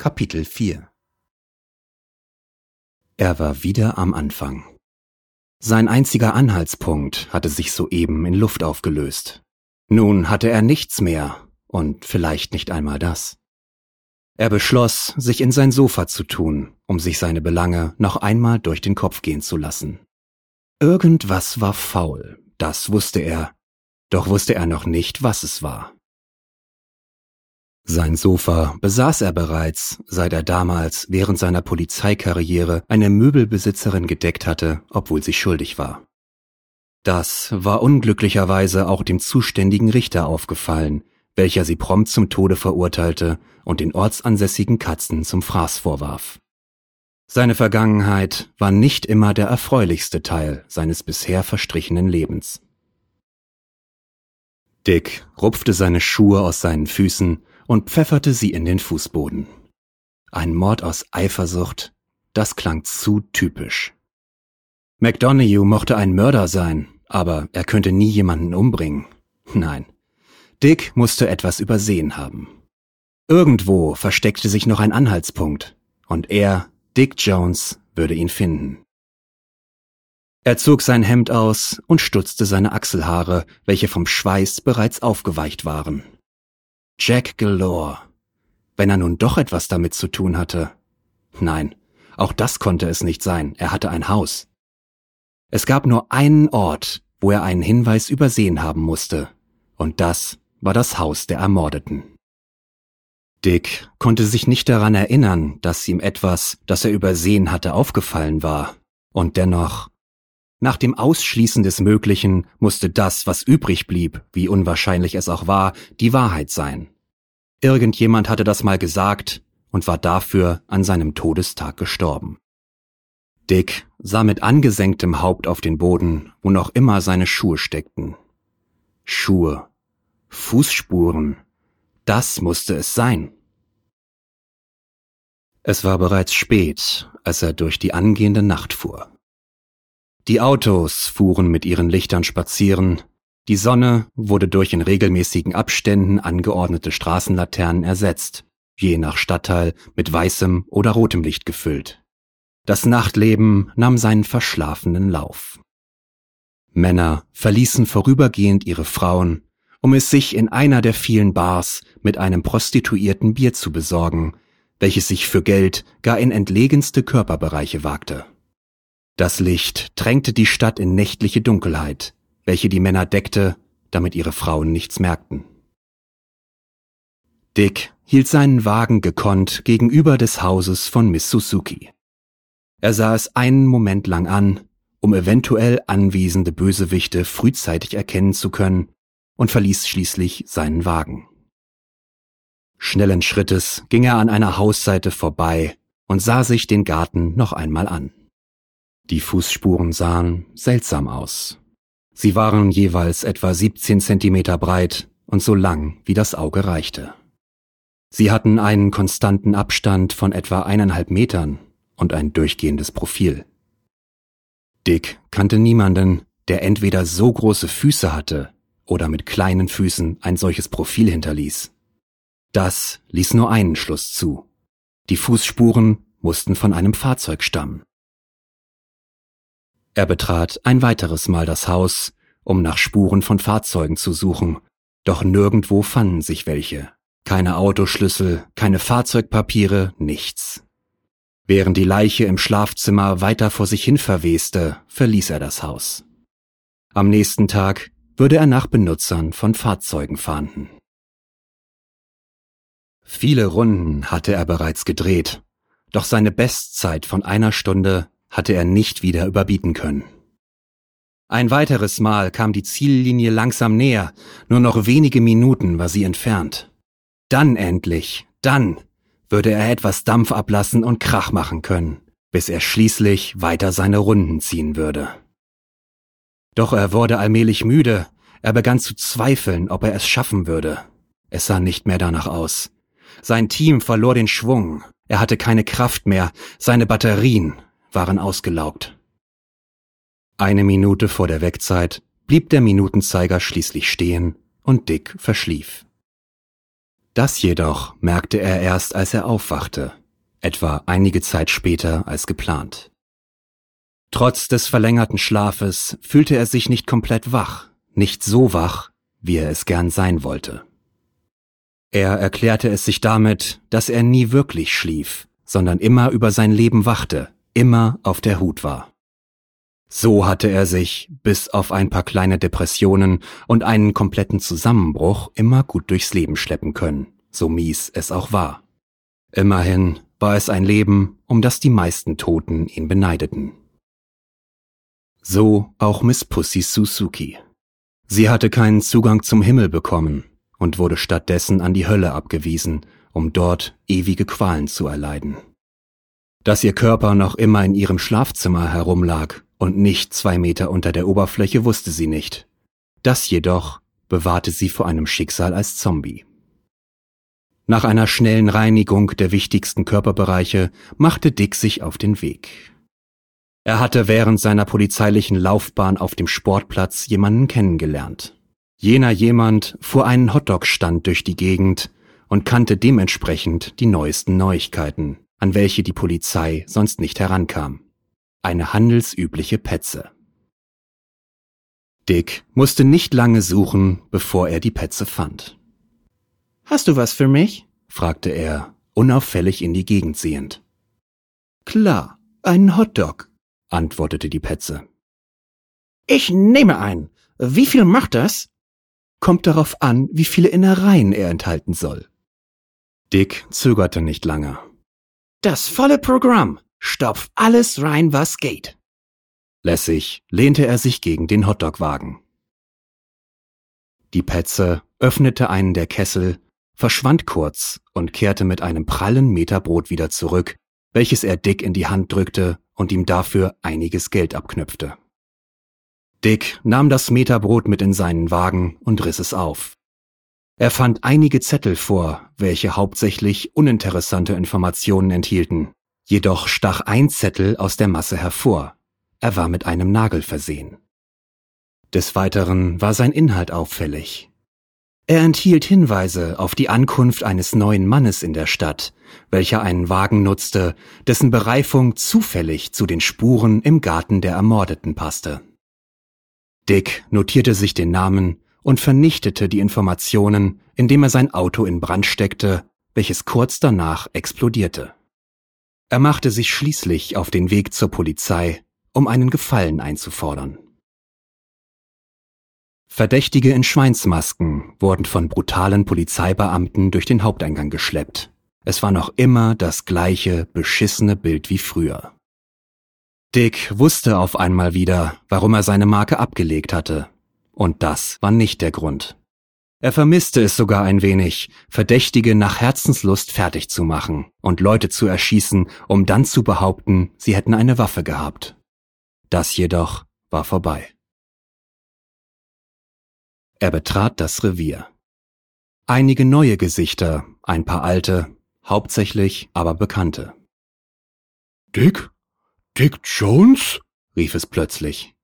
Kapitel 4 Er war wieder am Anfang. Sein einziger Anhaltspunkt hatte sich soeben in Luft aufgelöst. Nun hatte er nichts mehr und vielleicht nicht einmal das. Er beschloss, sich in sein Sofa zu tun, um sich seine Belange noch einmal durch den Kopf gehen zu lassen. Irgendwas war faul, das wusste er, doch wusste er noch nicht, was es war. Sein Sofa besaß er bereits, seit er damals während seiner Polizeikarriere eine Möbelbesitzerin gedeckt hatte, obwohl sie schuldig war. Das war unglücklicherweise auch dem zuständigen Richter aufgefallen, welcher sie prompt zum Tode verurteilte und den ortsansässigen Katzen zum Fraß vorwarf. Seine Vergangenheit war nicht immer der erfreulichste Teil seines bisher verstrichenen Lebens. Dick rupfte seine Schuhe aus seinen Füßen und pfefferte sie in den Fußboden. Ein Mord aus Eifersucht, das klang zu typisch. McDonough mochte ein Mörder sein, aber er könnte nie jemanden umbringen. Nein, Dick musste etwas übersehen haben. Irgendwo versteckte sich noch ein Anhaltspunkt, und er, Dick Jones, würde ihn finden. Er zog sein Hemd aus und stutzte seine Achselhaare, welche vom Schweiß bereits aufgeweicht waren. Jack Galore. Wenn er nun doch etwas damit zu tun hatte. Nein, auch das konnte es nicht sein, er hatte ein Haus. Es gab nur einen Ort, wo er einen Hinweis übersehen haben musste, und das war das Haus der Ermordeten. Dick konnte sich nicht daran erinnern, dass ihm etwas, das er übersehen hatte, aufgefallen war, und dennoch nach dem Ausschließen des Möglichen musste das, was übrig blieb, wie unwahrscheinlich es auch war, die Wahrheit sein. Irgendjemand hatte das mal gesagt und war dafür an seinem Todestag gestorben. Dick sah mit angesenktem Haupt auf den Boden, wo noch immer seine Schuhe steckten. Schuhe. Fußspuren. Das musste es sein. Es war bereits spät, als er durch die angehende Nacht fuhr. Die Autos fuhren mit ihren Lichtern spazieren, die Sonne wurde durch in regelmäßigen Abständen angeordnete Straßenlaternen ersetzt, je nach Stadtteil mit weißem oder rotem Licht gefüllt. Das Nachtleben nahm seinen verschlafenen Lauf. Männer verließen vorübergehend ihre Frauen, um es sich in einer der vielen Bars mit einem prostituierten Bier zu besorgen, welches sich für Geld gar in entlegenste Körperbereiche wagte. Das Licht drängte die Stadt in nächtliche Dunkelheit, welche die Männer deckte, damit ihre Frauen nichts merkten. Dick hielt seinen Wagen gekonnt gegenüber des Hauses von Miss Suzuki. Er sah es einen Moment lang an, um eventuell anwesende Bösewichte frühzeitig erkennen zu können, und verließ schließlich seinen Wagen. Schnellen Schrittes ging er an einer Hausseite vorbei und sah sich den Garten noch einmal an. Die Fußspuren sahen seltsam aus. Sie waren jeweils etwa 17 Zentimeter breit und so lang, wie das Auge reichte. Sie hatten einen konstanten Abstand von etwa eineinhalb Metern und ein durchgehendes Profil. Dick kannte niemanden, der entweder so große Füße hatte oder mit kleinen Füßen ein solches Profil hinterließ. Das ließ nur einen Schluss zu. Die Fußspuren mussten von einem Fahrzeug stammen. Er betrat ein weiteres Mal das Haus, um nach Spuren von Fahrzeugen zu suchen, doch nirgendwo fanden sich welche. Keine Autoschlüssel, keine Fahrzeugpapiere, nichts. Während die Leiche im Schlafzimmer weiter vor sich hin verweste, verließ er das Haus. Am nächsten Tag würde er nach Benutzern von Fahrzeugen fahnden. Viele Runden hatte er bereits gedreht, doch seine Bestzeit von einer Stunde hatte er nicht wieder überbieten können. Ein weiteres Mal kam die Ziellinie langsam näher, nur noch wenige Minuten war sie entfernt. Dann endlich, dann würde er etwas Dampf ablassen und Krach machen können, bis er schließlich weiter seine Runden ziehen würde. Doch er wurde allmählich müde, er begann zu zweifeln, ob er es schaffen würde. Es sah nicht mehr danach aus. Sein Team verlor den Schwung, er hatte keine Kraft mehr, seine Batterien waren ausgelaugt. Eine Minute vor der Wegzeit blieb der Minutenzeiger schließlich stehen und Dick verschlief. Das jedoch merkte er erst, als er aufwachte, etwa einige Zeit später als geplant. Trotz des verlängerten Schlafes fühlte er sich nicht komplett wach, nicht so wach, wie er es gern sein wollte. Er erklärte es sich damit, dass er nie wirklich schlief, sondern immer über sein Leben wachte, immer auf der Hut war. So hatte er sich, bis auf ein paar kleine Depressionen und einen kompletten Zusammenbruch, immer gut durchs Leben schleppen können, so mies es auch war. Immerhin war es ein Leben, um das die meisten Toten ihn beneideten. So auch Miss Pussy Suzuki. Sie hatte keinen Zugang zum Himmel bekommen und wurde stattdessen an die Hölle abgewiesen, um dort ewige Qualen zu erleiden. Dass ihr Körper noch immer in ihrem Schlafzimmer herumlag und nicht zwei Meter unter der Oberfläche, wusste sie nicht. Das jedoch bewahrte sie vor einem Schicksal als Zombie. Nach einer schnellen Reinigung der wichtigsten Körperbereiche machte Dick sich auf den Weg. Er hatte während seiner polizeilichen Laufbahn auf dem Sportplatz jemanden kennengelernt. Jener jemand fuhr einen Hotdog-Stand durch die Gegend und kannte dementsprechend die neuesten Neuigkeiten, an welche die Polizei sonst nicht herankam. Eine handelsübliche Petze. Dick musste nicht lange suchen, bevor er die Petze fand. Hast du was für mich? fragte er, unauffällig in die Gegend sehend. Klar, einen Hotdog, antwortete die Petze. Ich nehme einen. Wie viel macht das? Kommt darauf an, wie viele Innereien er enthalten soll. Dick zögerte nicht lange. Das volle Programm. Stopf alles rein, was geht. Lässig lehnte er sich gegen den Hotdogwagen. Die Petze öffnete einen der Kessel, verschwand kurz und kehrte mit einem prallen Meter Brot wieder zurück, welches er Dick in die Hand drückte und ihm dafür einiges Geld abknüpfte. Dick nahm das Meterbrot mit in seinen Wagen und riss es auf. Er fand einige Zettel vor, welche hauptsächlich uninteressante Informationen enthielten. Jedoch stach ein Zettel aus der Masse hervor. Er war mit einem Nagel versehen. Des Weiteren war sein Inhalt auffällig. Er enthielt Hinweise auf die Ankunft eines neuen Mannes in der Stadt, welcher einen Wagen nutzte, dessen Bereifung zufällig zu den Spuren im Garten der Ermordeten passte. Dick notierte sich den Namen und vernichtete die Informationen, indem er sein Auto in Brand steckte, welches kurz danach explodierte. Er machte sich schließlich auf den Weg zur Polizei, um einen Gefallen einzufordern. Verdächtige in Schweinsmasken wurden von brutalen Polizeibeamten durch den Haupteingang geschleppt. Es war noch immer das gleiche beschissene Bild wie früher. Dick wusste auf einmal wieder, warum er seine Marke abgelegt hatte. Und das war nicht der Grund. Er vermisste es sogar ein wenig, Verdächtige nach Herzenslust fertig zu machen und Leute zu erschießen, um dann zu behaupten, sie hätten eine Waffe gehabt. Das jedoch war vorbei. Er betrat das Revier. Einige neue Gesichter, ein paar alte, hauptsächlich aber bekannte. Dick? Dick Jones? rief es plötzlich.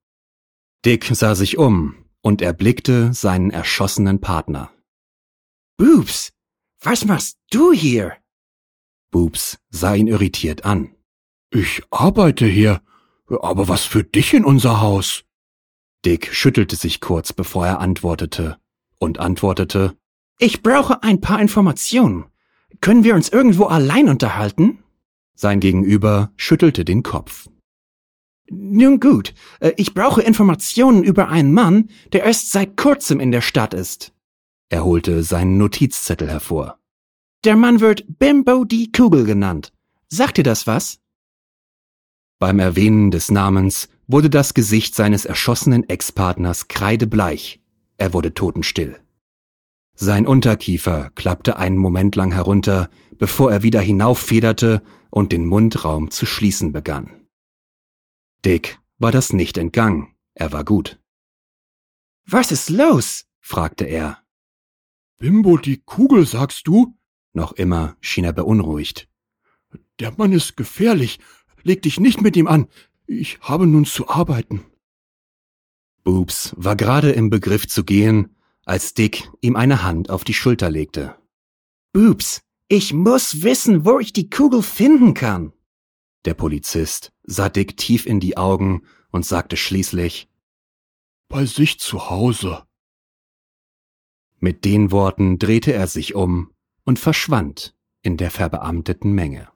Dick sah sich um und erblickte seinen erschossenen Partner. Boobs, was machst du hier? Boobs sah ihn irritiert an. Ich arbeite hier, aber was für dich in unser Haus? Dick schüttelte sich kurz, bevor er antwortete, und antwortete Ich brauche ein paar Informationen. Können wir uns irgendwo allein unterhalten? Sein Gegenüber schüttelte den Kopf. Nun gut, äh, ich brauche Informationen über einen Mann, der erst seit kurzem in der Stadt ist. Er holte seinen Notizzettel hervor. Der Mann wird Bimbo die Kugel genannt. Sagt dir das was? Beim Erwähnen des Namens wurde das Gesicht seines erschossenen Ex-Partners kreidebleich. Er wurde totenstill. Sein Unterkiefer klappte einen Moment lang herunter, bevor er wieder hinauffederte und den Mundraum zu schließen begann. Dick war das nicht entgangen, er war gut. Was ist los? fragte er. Bimbo die Kugel, sagst du? Noch immer schien er beunruhigt. Der Mann ist gefährlich. Leg dich nicht mit ihm an. Ich habe nun zu arbeiten. Boobs war gerade im Begriff zu gehen, als Dick ihm eine Hand auf die Schulter legte. Boobs, ich muss wissen, wo ich die Kugel finden kann. Der Polizist sah Dick tief in die Augen und sagte schließlich Bei sich zu Hause. Mit den Worten drehte er sich um und verschwand in der verbeamteten Menge.